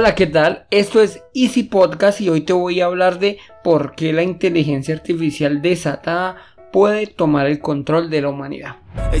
Hola, ¿qué tal? Esto es Easy Podcast y hoy te voy a hablar de por qué la inteligencia artificial desatada puede tomar el control de la humanidad. They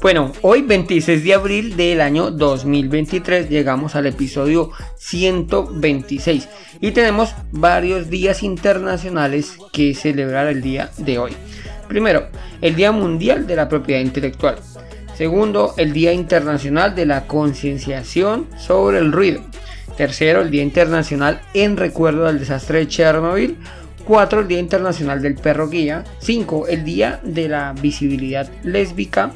Bueno, hoy 26 de abril del año 2023 llegamos al episodio 126 y tenemos varios días internacionales que celebrar el día de hoy. Primero, el Día Mundial de la Propiedad Intelectual. Segundo, el Día Internacional de la Concienciación sobre el Ruido. Tercero, el Día Internacional en recuerdo del desastre de Chernobyl. 4. El Día Internacional del Perro Guía. 5. El Día de la Visibilidad Lésbica.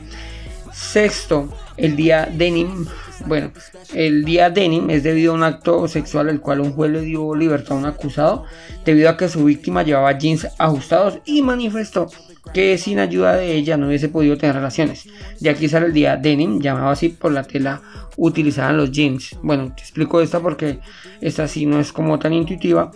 Sexto, el día denim. Bueno, el día denim es debido a un acto sexual el cual un juez le dio libertad a un acusado debido a que su víctima llevaba jeans ajustados y manifestó que sin ayuda de ella no hubiese podido tener relaciones. De aquí sale el día denim, llamado así por la tela utilizada en los jeans. Bueno, te explico esta porque esta sí no es como tan intuitiva.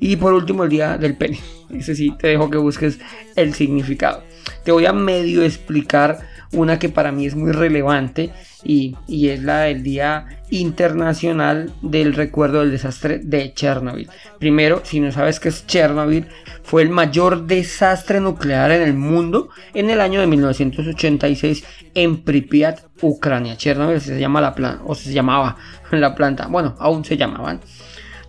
Y por último, el día del pene. Ese sí, te dejo que busques el significado. Te voy a medio explicar una que para mí es muy relevante y, es la del Día Internacional del Recuerdo del Desastre de Chernobyl. Primero, si no sabes qué es Chernobyl, fue el mayor desastre nuclear en el mundo en el año de 1986 en Pripyat, Ucrania. Chernobyl se llama la planta, o se llamaba la planta, bueno, aún se llamaban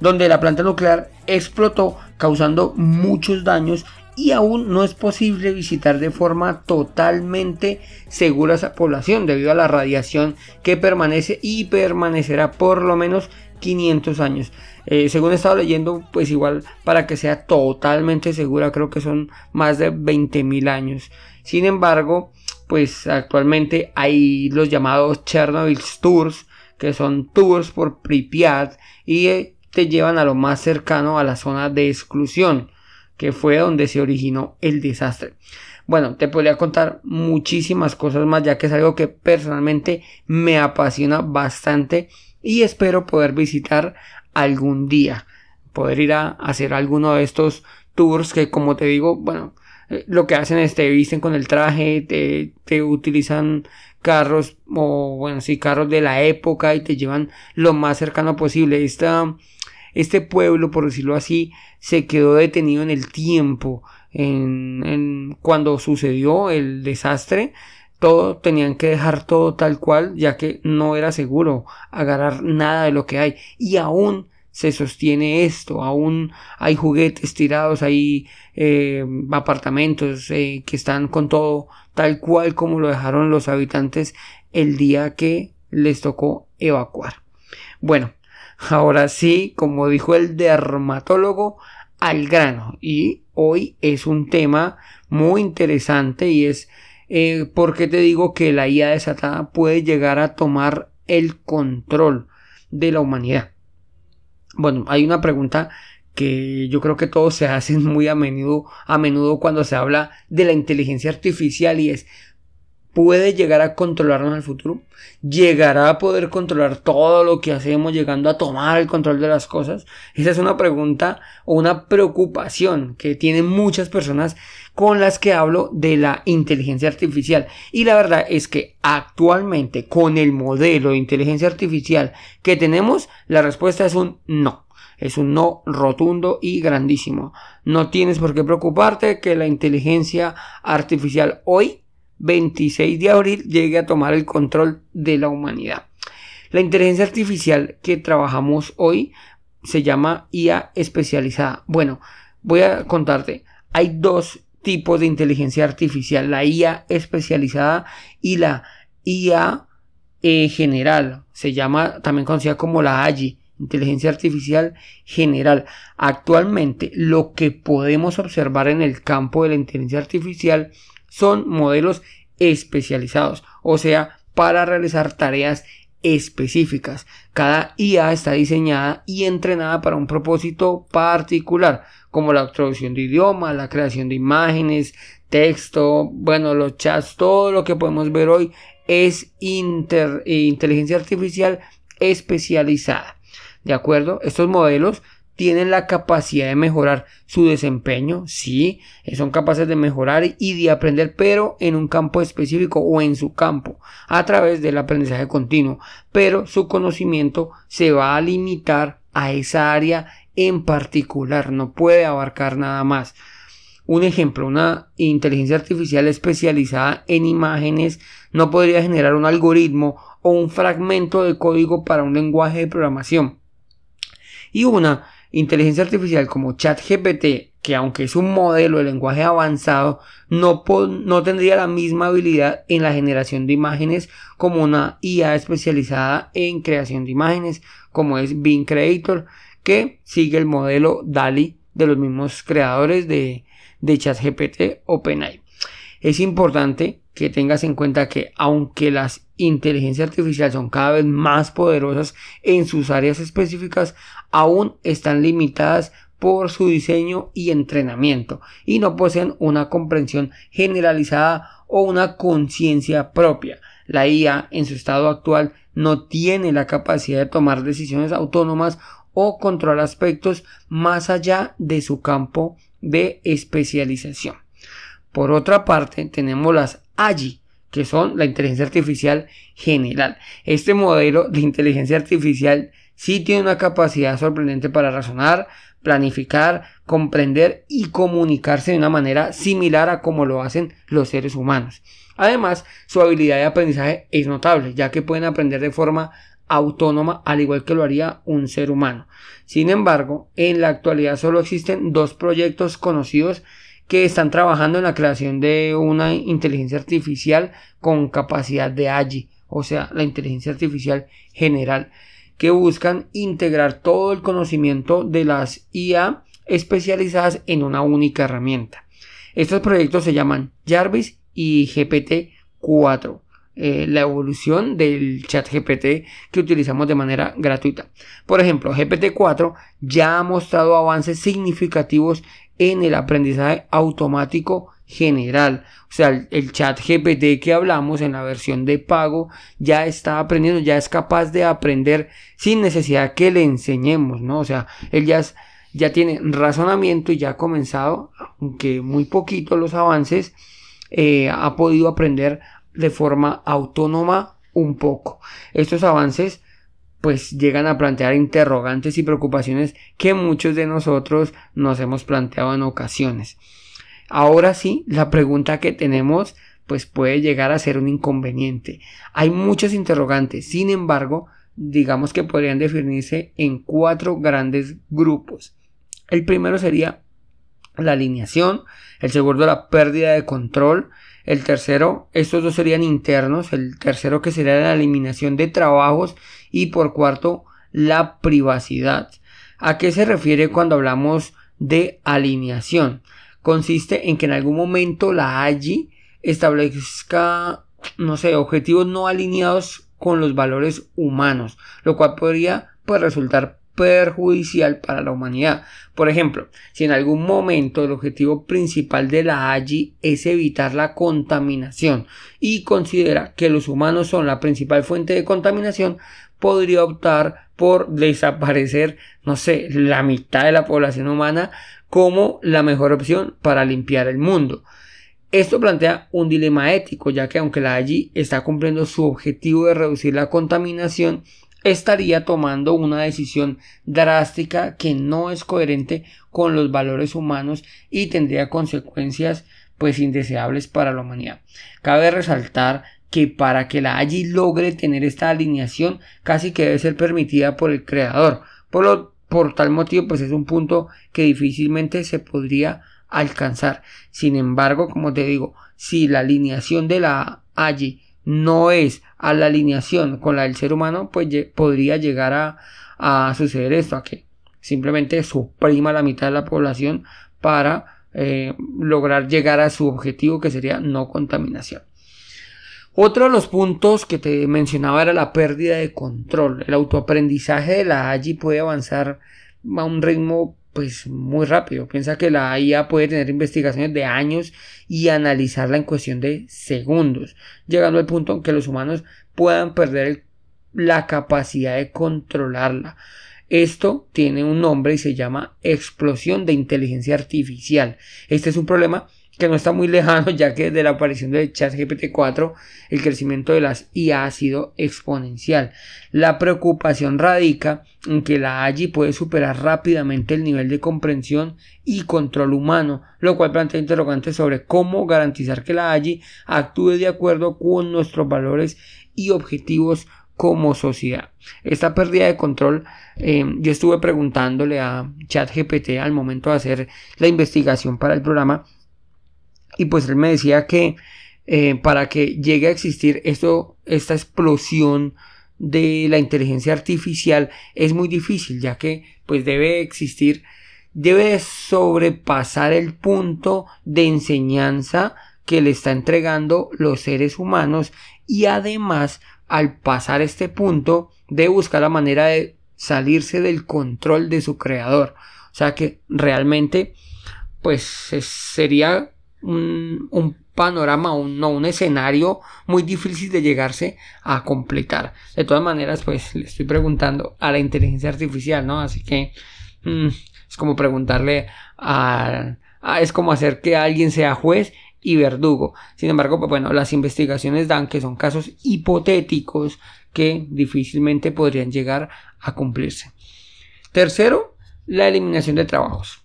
donde la planta nuclear explotó causando muchos daños y aún no es posible visitar de forma totalmente segura esa población debido a la radiación que permanece y permanecerá por lo menos 500 años. Eh, según he estado leyendo, pues igual para que sea totalmente segura creo que son más de 20.000 años. Sin embargo, pues actualmente hay los llamados Chernobyl Tours, que son tours por Pripyat y eh, te llevan a lo más cercano a la zona de exclusión, que fue donde se originó el desastre. Bueno, te podría contar muchísimas cosas más, ya que es algo que personalmente me apasiona bastante y espero poder visitar algún día. Poder ir a hacer alguno de estos tours que, como te digo, bueno, eh, lo que hacen es te visten con el traje, te, te utilizan carros o bueno sí carros de la época y te llevan lo más cercano posible esta este pueblo, por decirlo así, se quedó detenido en el tiempo. En, cuando sucedió el desastre, todo tenían que dejar todo tal cual, ya que no era seguro agarrar nada de lo que hay. Y aún se sostiene esto, aún hay juguetes tirados, hay eh, apartamentos eh, que están con todo tal cual como lo dejaron los habitantes el día que les tocó evacuar. Bueno, Ahora sí, como dijo el dermatólogo, al grano. Y hoy es un tema muy interesante y es eh, porque te digo que la IA desatada puede llegar a tomar el control de la humanidad. Bueno, hay una pregunta que yo creo que todos se hacen muy a menudo, a menudo cuando se habla de la inteligencia artificial y es puede llegar a controlarnos el futuro, llegará a poder controlar todo lo que hacemos, llegando a tomar el control de las cosas. Esa es una pregunta o una preocupación que tienen muchas personas con las que hablo de la inteligencia artificial. Y la verdad es que actualmente con el modelo de inteligencia artificial que tenemos, la respuesta es un no. Es un no rotundo y grandísimo. No tienes por qué preocuparte que la inteligencia artificial hoy 26 de abril llegue a tomar el control de la humanidad. La inteligencia artificial que trabajamos hoy se llama IA especializada. Bueno, voy a contarte. Hay dos tipos de inteligencia artificial, la IA especializada y la IA eh, general. Se llama también conocida como la AGI inteligencia artificial general. Actualmente lo que podemos observar en el campo de la inteligencia artificial son modelos especializados, o sea, para realizar tareas específicas. Cada IA está diseñada y entrenada para un propósito particular, como la traducción de idioma, la creación de imágenes, texto, bueno, los chats, todo lo que podemos ver hoy es inteligencia artificial especializada. ¿De acuerdo? Estos modelos tienen la capacidad de mejorar su desempeño, sí, son capaces de mejorar y de aprender, pero en un campo específico o en su campo, a través del aprendizaje continuo, pero su conocimiento se va a limitar a esa área en particular, no puede abarcar nada más. Un ejemplo, una inteligencia artificial especializada en imágenes no podría generar un algoritmo o un fragmento de código para un lenguaje de programación. Y una inteligencia artificial como ChatGPT, que aunque es un modelo de lenguaje avanzado, no, tendría la misma habilidad en la generación de imágenes como una IA especializada en creación de imágenes, como es Bing Creator, que sigue el modelo DALI de los mismos creadores de, de ChatGPT OpenAI. Es importante que tengas en cuenta que aunque las inteligencias artificiales son cada vez más poderosas en sus áreas específicas, aún están limitadas por su diseño y entrenamiento y no poseen una comprensión generalizada o una conciencia propia. La IA en su estado actual no tiene la capacidad de tomar decisiones autónomas o controlar aspectos más allá de su campo de especialización. Por otra parte, tenemos las AGI, que son la inteligencia artificial general. Este modelo de inteligencia artificial sí tiene una capacidad sorprendente para razonar, planificar, comprender y comunicarse de una manera similar a como lo hacen los seres humanos. Además, su habilidad de aprendizaje es notable, ya que pueden aprender de forma autónoma al igual que lo haría un ser humano. Sin embargo, en la actualidad solo existen dos proyectos conocidos que están trabajando en la creación de una inteligencia artificial con capacidad de AGI, o sea, la inteligencia artificial general, que buscan integrar todo el conocimiento de las IA especializadas en una única herramienta. Estos proyectos se llaman Jarvis y GPT-4. Eh, la evolución del chat GPT que utilizamos de manera gratuita. Por ejemplo, GPT-4 ya ha mostrado avances significativos en el aprendizaje automático general. O sea, el, chat GPT que hablamos en la versión de pago ya está aprendiendo, ya es capaz de aprender sin necesidad que le enseñemos, ¿no? O sea, él ya, ya tiene razonamiento y ya ha comenzado, aunque muy poquito los avances, eh, ha podido aprender de forma autónoma un poco. Estos avances pues llegan a plantear interrogantes y preocupaciones que muchos de nosotros nos hemos planteado en ocasiones. Ahora sí, la pregunta que tenemos pues puede llegar a ser un inconveniente. Hay muchos interrogantes, sin embargo, digamos que podrían definirse en cuatro grandes grupos. El primero sería la alineación, el segundo la pérdida de control, el tercero, estos dos serían internos. El tercero que sería la eliminación de trabajos. Y por cuarto, la privacidad. ¿A qué se refiere cuando hablamos de alineación? Consiste en que en algún momento la AGI establezca, no sé, objetivos no alineados con los valores humanos, lo cual podría pues resultar perjudicial para la humanidad. Por ejemplo, si en algún momento el objetivo principal de la AGI es evitar la contaminación y considera que los humanos son la principal fuente de contaminación, podría optar por desaparecer, no sé, la mitad de la población humana como la mejor opción para limpiar el mundo. Esto plantea un dilema ético, ya que aunque la AGI está cumpliendo su objetivo de reducir la contaminación, estaría tomando una decisión drástica que no es coherente con los valores humanos y tendría consecuencias pues indeseables para la humanidad. Cabe resaltar que para que la AGI logre tener esta alineación casi que debe ser permitida por el creador. Por, lo, por tal motivo pues es un punto que difícilmente se podría alcanzar. Sin embargo, como te digo, si la alineación de la AGI no es a la alineación con la del ser humano, pues podría llegar a, a suceder esto, a que simplemente suprima la mitad de la población para eh, lograr llegar a su objetivo que sería no contaminación. Otro de los puntos que te mencionaba era la pérdida de control. El autoaprendizaje de la AGI puede avanzar a un ritmo pues muy rápido. Piensa que la IA puede tener investigaciones de años y analizarla en cuestión de segundos, llegando al punto en que los humanos puedan perder la capacidad de controlarla. Esto tiene un nombre y se llama explosión de inteligencia artificial. Este es un problema que no está muy lejano ya que de la aparición de ChatGPT 4 el crecimiento de las IA ha sido exponencial. La preocupación radica en que la AI puede superar rápidamente el nivel de comprensión y control humano, lo cual plantea interrogantes sobre cómo garantizar que la AI actúe de acuerdo con nuestros valores y objetivos como sociedad. Esta pérdida de control, eh, yo estuve preguntándole a ChatGPT al momento de hacer la investigación para el programa y pues él me decía que eh, para que llegue a existir esto, esta explosión de la inteligencia artificial es muy difícil, ya que pues debe existir, debe sobrepasar el punto de enseñanza que le está entregando los seres humanos y además al pasar este punto de buscar la manera de salirse del control de su creador. O sea que realmente pues sería un, panorama, un, no, un escenario muy difícil de llegarse a completar. De todas maneras, pues le estoy preguntando a la inteligencia artificial, ¿no? Así que mm, es como preguntarle a, es como hacer que alguien sea juez y verdugo. Sin embargo, pues bueno, las investigaciones dan que son casos hipotéticos que difícilmente podrían llegar a cumplirse. Tercero, la eliminación de trabajos.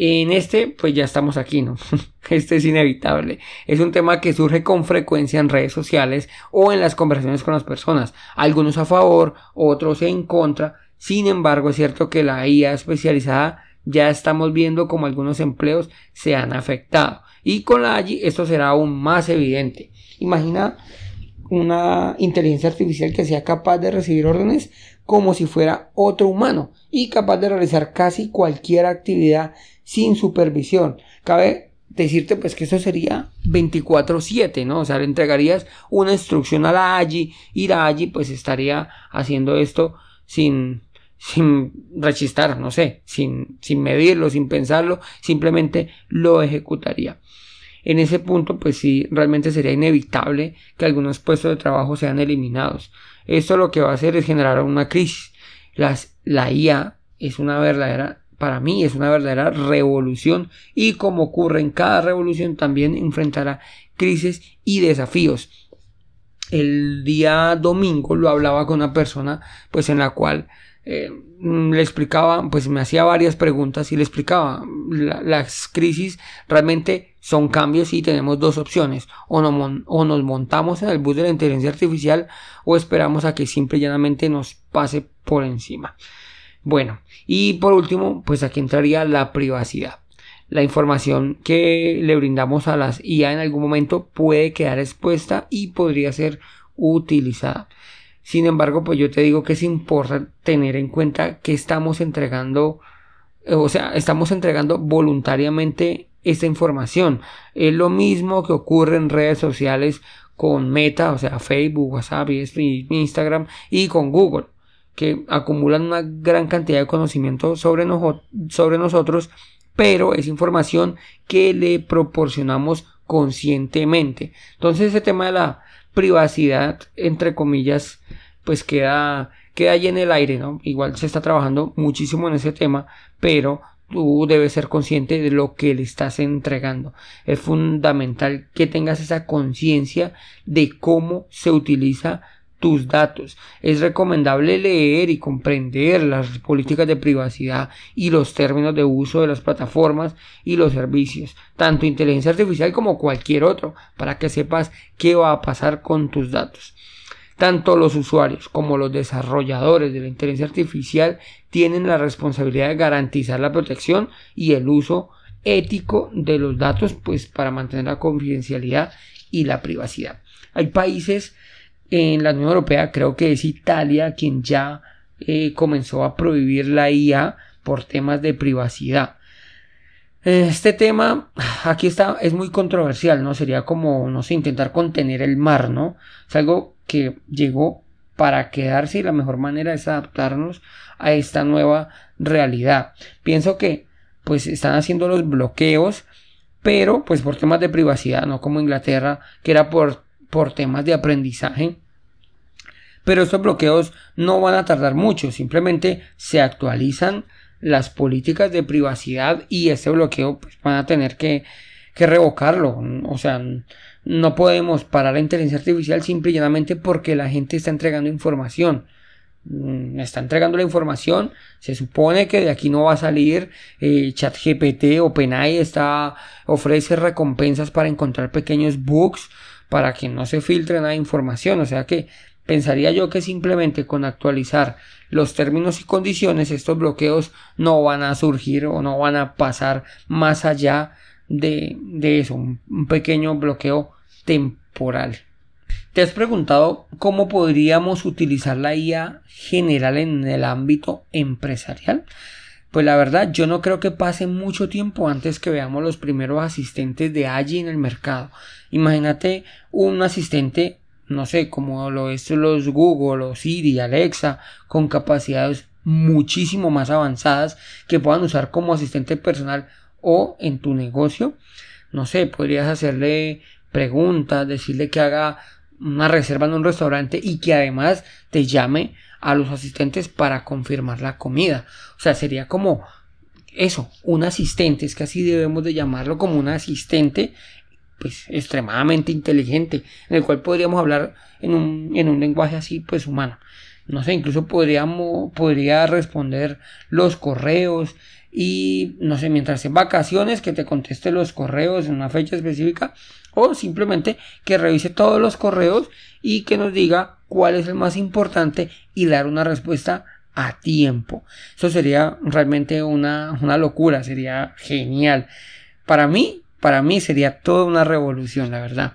En este, pues ya estamos aquí, ¿no? Este es inevitable. Es un tema que surge con frecuencia en redes sociales o en las conversaciones con las personas. Algunos a favor, otros en contra. Sin embargo, es cierto que la IA especializada ya estamos viendo como algunos empleos se han afectado. Y con la AI esto será aún más evidente. Imagina una inteligencia artificial que sea capaz de recibir órdenes como si fuera otro humano y capaz de realizar casi cualquier actividad sin supervisión. Cabe decirte pues que eso sería 24/7, ¿no? O sea, le entregarías una instrucción a la AGI y la AGI pues estaría haciendo esto sin sin rechistar, no sé, sin, sin medirlo, sin pensarlo, simplemente lo ejecutaría. En ese punto, pues sí, realmente sería inevitable que algunos puestos de trabajo sean eliminados. Esto lo que va a hacer es generar una crisis. La IA es una verdadera para mí es una verdadera revolución y como ocurre en cada revolución también enfrentará crisis y desafíos. El día domingo lo hablaba con una persona pues en la cual eh, le explicaba, pues me hacía varias preguntas y le explicaba, las crisis realmente son cambios y tenemos dos opciones, o, o, nos montamos en el bus de la inteligencia artificial o esperamos a que simple y llanamente nos pase por encima. Bueno, y por último, pues aquí entraría la privacidad. La información que le brindamos a las IA en algún momento puede quedar expuesta y podría ser utilizada. Sin embargo, pues yo te digo que es importante tener en cuenta que estamos entregando, o sea, estamos entregando voluntariamente esta información. Es lo mismo que ocurre en redes sociales con Meta, o sea, Facebook, WhatsApp Instagram y con Google que acumulan una gran cantidad de conocimiento sobre, sobre nosotros, pero es información que le proporcionamos conscientemente. Entonces ese tema de la privacidad, entre comillas, pues queda, queda ahí en el aire, ¿no? Igual se está trabajando muchísimo en ese tema, pero tú debes ser consciente de lo que le estás entregando. Es fundamental que tengas esa conciencia de cómo se utiliza tus datos. Es recomendable leer y comprender las políticas de privacidad y los términos de uso de las plataformas y los servicios, tanto inteligencia artificial como cualquier otro, para que sepas qué va a pasar con tus datos. Tanto los usuarios como los desarrolladores de la inteligencia artificial tienen la responsabilidad de garantizar la protección y el uso ético de los datos, pues para mantener la confidencialidad y la privacidad. Hay países en la Unión Europea creo que es Italia quien ya eh, comenzó a prohibir la IA por temas de privacidad. Este tema aquí está es muy controversial, ¿no? Sería como no sé, intentar contener el mar, ¿no? Es algo que llegó para quedarse y la mejor manera es adaptarnos a esta nueva realidad. Pienso que pues están haciendo los bloqueos, pero pues por temas de privacidad, no como Inglaterra, que era por, por temas de aprendizaje. Pero estos bloqueos no van a tardar mucho, simplemente se actualizan las políticas de privacidad y ese bloqueo pues, van a tener que, revocarlo. O sea, no podemos parar la inteligencia artificial simple y llanamente porque la gente está entregando información. Mm, está entregando la información. Se supone que de aquí no va a salir eh, ChatGPT o Penay está ofrece recompensas para encontrar pequeños bugs para que no se filtre nada de información. O sea que pensaría yo que simplemente con actualizar los términos y condiciones estos bloqueos no van a surgir o no van a pasar más allá de, de eso, un pequeño bloqueo temporal. ¿Te has preguntado cómo podríamos utilizar la IA general en el ámbito empresarial? Pues la verdad, yo no creo que pase mucho tiempo antes que veamos los primeros asistentes de allí en el mercado. Imagínate un asistente, no sé, como lo es los Google o Siri, Alexa, con capacidades muchísimo más avanzadas que puedan usar como asistente personal o en tu negocio. No sé, podrías hacerle preguntas, decirle que haga una reserva en un restaurante y que además te llame a los asistentes para confirmar la comida. O sea, sería como eso, un asistente, es que así debemos de llamarlo como un asistente pues extremadamente inteligente, en el cual podríamos hablar en un, en un lenguaje así pues humano. No sé, incluso podríamos, podría responder los correos y no sé, mientras en vacaciones que te conteste los correos en una fecha específica o simplemente que revise todos los correos y que nos diga cuál es el más importante y dar una respuesta a tiempo. Eso sería realmente una, una locura, sería genial. Para mí, para mí sería toda una revolución, la verdad.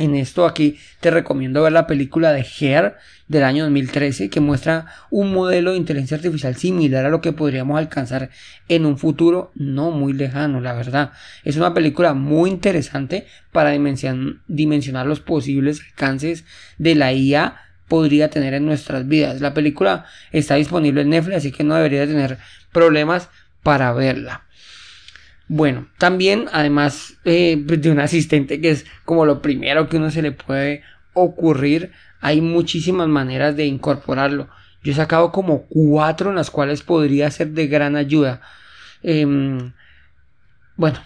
En esto aquí te recomiendo ver la película de Hair del año 2013 que muestra un modelo de inteligencia artificial similar a lo que podríamos alcanzar en un futuro no muy lejano, la verdad. Es una película muy interesante para dimensionar los posibles alcances de la IA podría tener en nuestras vidas. La película está disponible en Netflix, así que no debería tener problemas para verla. Bueno, también además eh, pues, de un asistente que es como lo primero que uno se le puede ocurrir, hay muchísimas maneras de incorporarlo. Yo he sacado como cuatro en las cuales podría ser de gran ayuda. Em, bueno,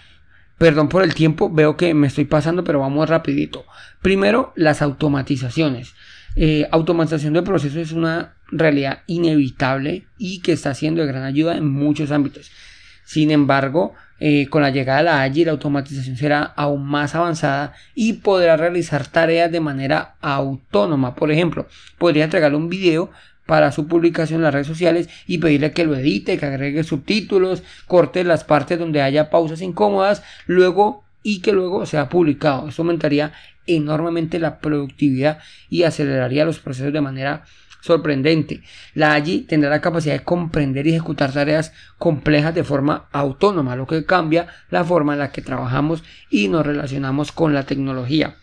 perdón por el tiempo, veo que me estoy pasando, pero vamos rapidito. Primero, las automatizaciones. Eh, automatización de procesos es una realidad inevitable y que está siendo de gran ayuda en muchos ámbitos. Sin embargo, eh, con la llegada de la AGI la automatización será aún más avanzada y podrá realizar tareas de manera autónoma. Por ejemplo, podría entregarle un video para su publicación en las redes sociales y pedirle que lo edite, que agregue subtítulos, corte las partes donde haya pausas incómodas, luego y que luego sea publicado. Eso aumentaría enormemente la productividad y aceleraría los procesos de manera sorprendente. La AGI tendrá la capacidad de comprender y ejecutar tareas complejas de forma autónoma, lo que cambia la forma en la que trabajamos y nos relacionamos con la tecnología.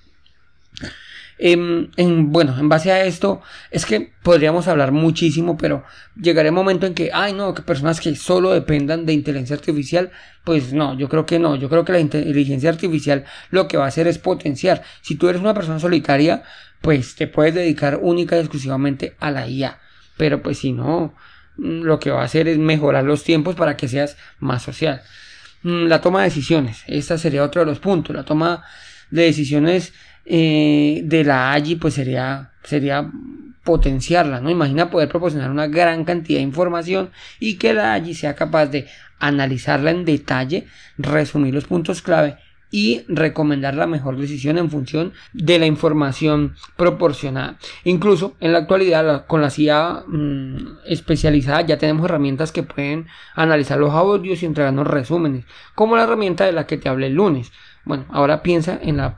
Em, en, bueno, en base a esto, es que podríamos hablar muchísimo, pero llegará un momento en que, ay, no, que personas que solo dependan de inteligencia artificial, pues no, yo creo que no, yo creo que la inteligencia artificial lo que va a hacer es potenciar. Si tú eres una persona solitaria, pues te puedes dedicar única y exclusivamente a la IA. Pero pues si no, mm, lo que va a hacer es mejorar los tiempos para que seas más social. Mm, la toma de decisiones, esta sería otro de los puntos. La toma de decisiones eh, de la AGI pues sería, sería potenciarla, ¿no? Imagina poder proporcionar una gran cantidad de información y que la AGI sea capaz de analizarla en detalle, resumir los puntos clave y recomendar la mejor decisión en función de la información proporcionada. Incluso en la actualidad con la CIA mm, especializada ya tenemos herramientas que pueden analizar los audios y entregarnos resúmenes, como la herramienta de la que te hablé el lunes. Bueno, ahora piensa en, la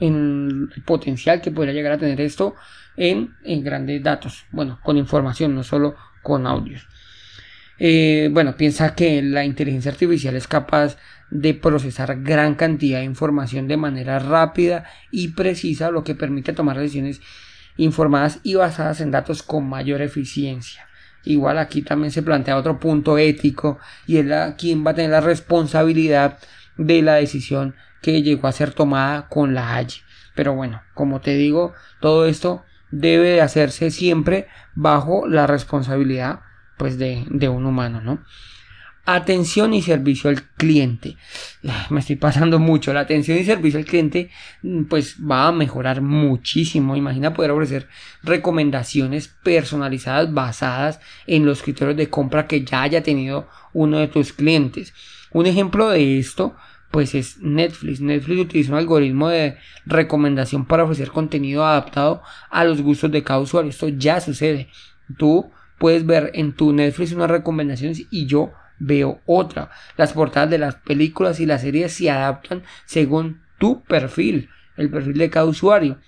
en el potencial que podría llegar a tener esto en, grandes datos, bueno, con información, no solo con audios. Eh, bueno, piensa que la inteligencia artificial es capaz de procesar gran cantidad de información de manera rápida y precisa, lo que permite tomar decisiones informadas y basadas en datos con mayor eficiencia. Igual aquí también se plantea otro punto ético y es la, quién va a tener la responsabilidad de la decisión que llegó a ser tomada con la AI. Pero bueno, como te digo, todo esto debe de hacerse siempre bajo la responsabilidad pues de, de un humano, ¿no? Atención y servicio al cliente. Me estoy pasando mucho. La atención y servicio al cliente mm, pues va a mejorar muchísimo. Imagina poder ofrecer recomendaciones personalizadas basadas en los criterios de compra que ya haya tenido uno de tus clientes. Un ejemplo de esto pues es Netflix. Netflix utiliza un algoritmo de recomendación para ofrecer contenido adaptado a los gustos de cada usuario. Esto ya sucede. Tú puedes ver en tu Netflix unas recomendaciones y yo veo otra. Las portadas de las películas y las series se adaptan según tu perfil, el perfil de cada usuario.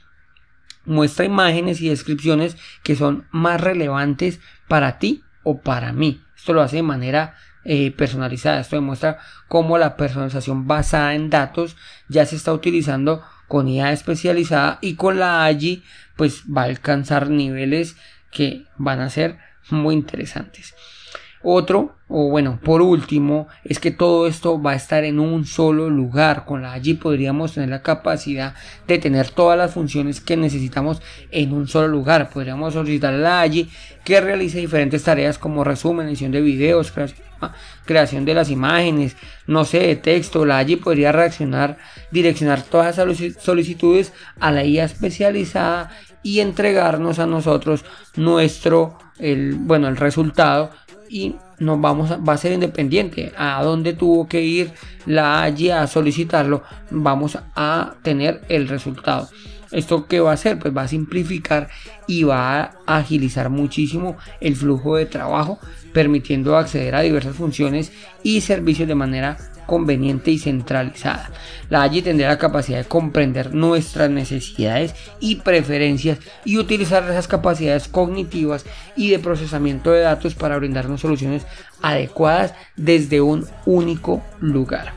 Muestra imágenes y descripciones que son más relevantes para ti o para mí. Esto lo hace de manera eh, personalizada. Esto demuestra cómo la personalización basada en datos ya se está utilizando con IA especializada y con la AGI pues va a alcanzar niveles que van a ser muy interesantes. Otro, o bueno, por último, es que todo esto va a estar en un solo lugar. Con la allí podríamos tener la capacidad de tener todas las funciones que necesitamos en un solo lugar. Podríamos solicitar a la allí que realice diferentes tareas como resumen, edición de videos, creación, de las imágenes, no sé, de texto. La allí podría reaccionar, direccionar todas esas solicitudes a la IA especializada y entregarnos a nosotros nuestro, el, bueno, el resultado y nos vamos a, va a ser independiente. A dónde tuvo que ir la allí a solicitarlo vamos a tener el resultado. Esto que va a hacer pues va a simplificar y va a agilizar muchísimo el flujo de trabajo permitiendo acceder a diversas funciones y servicios de manera conveniente y centralizada. La AGI tendrá la capacidad de comprender nuestras necesidades y preferencias y utilizar esas capacidades cognitivas y de procesamiento de datos para brindarnos soluciones adecuadas desde un único lugar.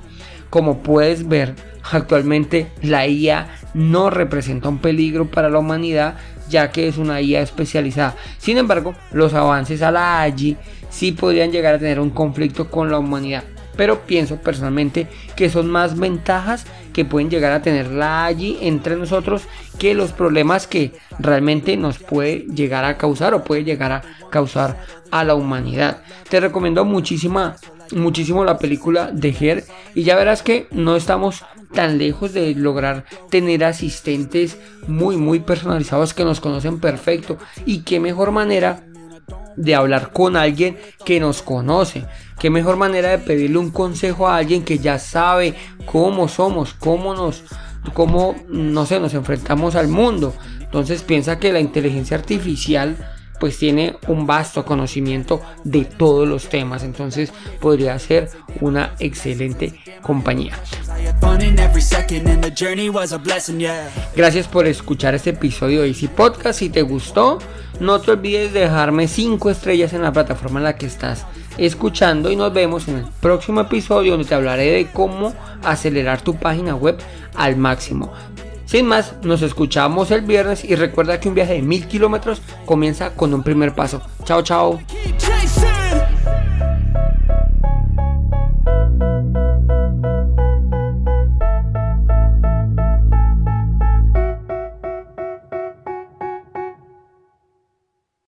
Como puedes ver, actualmente la IA no representa un peligro para la humanidad ya que es una IA especializada. Sin embargo, los avances a la AGI sí podrían llegar a tener un conflicto con la humanidad pero pienso personalmente que son más ventajas que pueden llegar a tenerla allí entre nosotros que los problemas que realmente nos puede llegar a causar o puede llegar a causar a la humanidad. Te recomiendo muchísima muchísimo la película de Her y ya verás que no estamos tan lejos de lograr tener asistentes muy muy personalizados que nos conocen perfecto y qué mejor manera de hablar con alguien que nos conoce. Qué mejor manera de pedirle un consejo a alguien que ya sabe cómo somos, cómo nos, cómo, no sé, nos enfrentamos al mundo. Entonces piensa que la inteligencia artificial pues tiene un vasto conocimiento de todos los temas, entonces podría ser una excelente compañía. Gracias por escuchar este episodio de Easy Podcast. Si te gustó, no te olvides de dejarme 5 estrellas en la plataforma en la que estás escuchando y nos vemos en el próximo episodio donde te hablaré de cómo acelerar tu página web al máximo. Sin más, nos escuchamos el viernes y recuerda que un viaje de mil kilómetros comienza con un primer paso. Chao, chao.